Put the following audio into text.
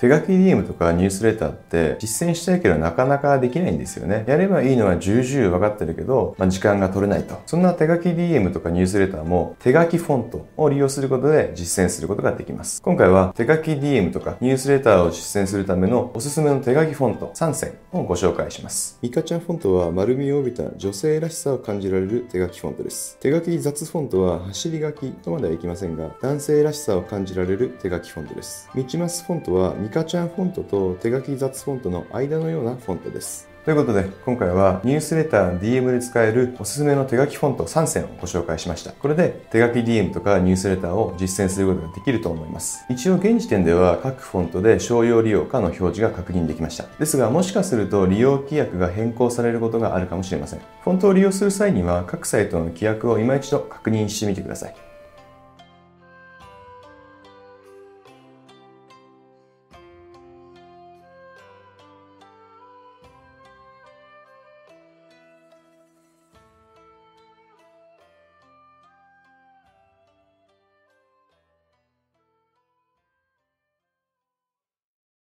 手書き DM とかニュースレターって実践したいけどなかなかできないんですよね。やればいいのは重々分かってるけど、まあ、時間が取れないと。そんな手書き DM とかニュースレターも手書きフォントを利用することで実践することができます。今回は手書き DM とかニュースレターを実践するためのおすすめの手書きフォント3選をご紹介します。ミカちゃんフォントは丸みを帯びた女性らしさを感じられる手書きフォントです。手書き雑フォントは走り書きとまではいきませんが、男性らしさを感じられる手書きフォントです。ミチマスフォントはミカちゃんフォントと手書き雑フォントの間のようなフォントです。ということで、今回はニュースレター、DM で使えるおすすめの手書きフォント3選をご紹介しました。これで手書き DM とかニュースレターを実践することができると思います。一応現時点では各フォントで商用利用かの表示が確認できました。ですが、もしかすると利用規約が変更されることがあるかもしれません。フォントを利用する際には各サイトの規約を今一度確認してみてください。